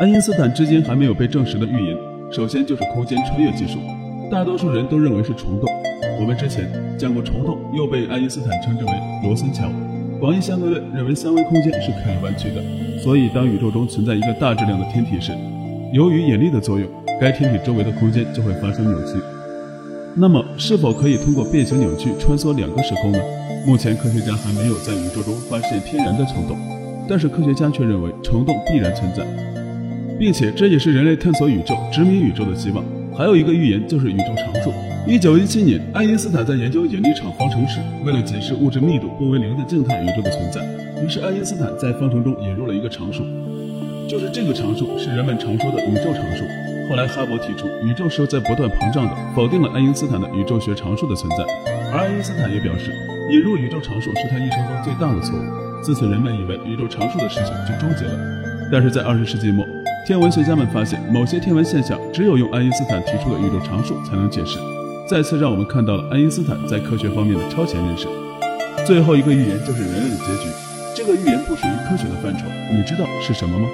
爱因斯坦至今还没有被证实的预言，首先就是空间穿越技术。大多数人都认为是虫洞。我们之前讲过，虫洞又被爱因斯坦称之为罗森桥。广义相对论认为三维空间是可以弯曲的，所以当宇宙中存在一个大质量的天体时，由于引力的作用，该天体周围的空间就会发生扭曲。那么，是否可以通过变形扭曲穿梭两个时空呢？目前科学家还没有在宇宙中发现天然的虫洞，但是科学家却认为虫洞必然存在，并且这也是人类探索宇宙、殖民宇宙的希望。还有一个预言就是宇宙常数。一九一七年，爱因斯坦在研究引力场方程时，为了解释物质密度不为零的静态宇宙的存在，于是爱因斯坦在方程中引入了一个常数，就是这个常数是人们常说的宇宙常数。后来哈勃提出宇宙是在不断膨胀的，否定了爱因斯坦的宇宙学常数的存在。而爱因斯坦也表示，引入宇宙常数是他一生中最大的错误。自此，人们以为宇宙常数的事情就终结了。但是在二十世纪末，天文学家们发现某些天文现象只有用爱因斯坦提出的宇宙常数才能解释。再次让我们看到了爱因斯坦在科学方面的超前认识。最后一个预言就是人类的结局，这个预言不属于科学的范畴，你知道是什么吗？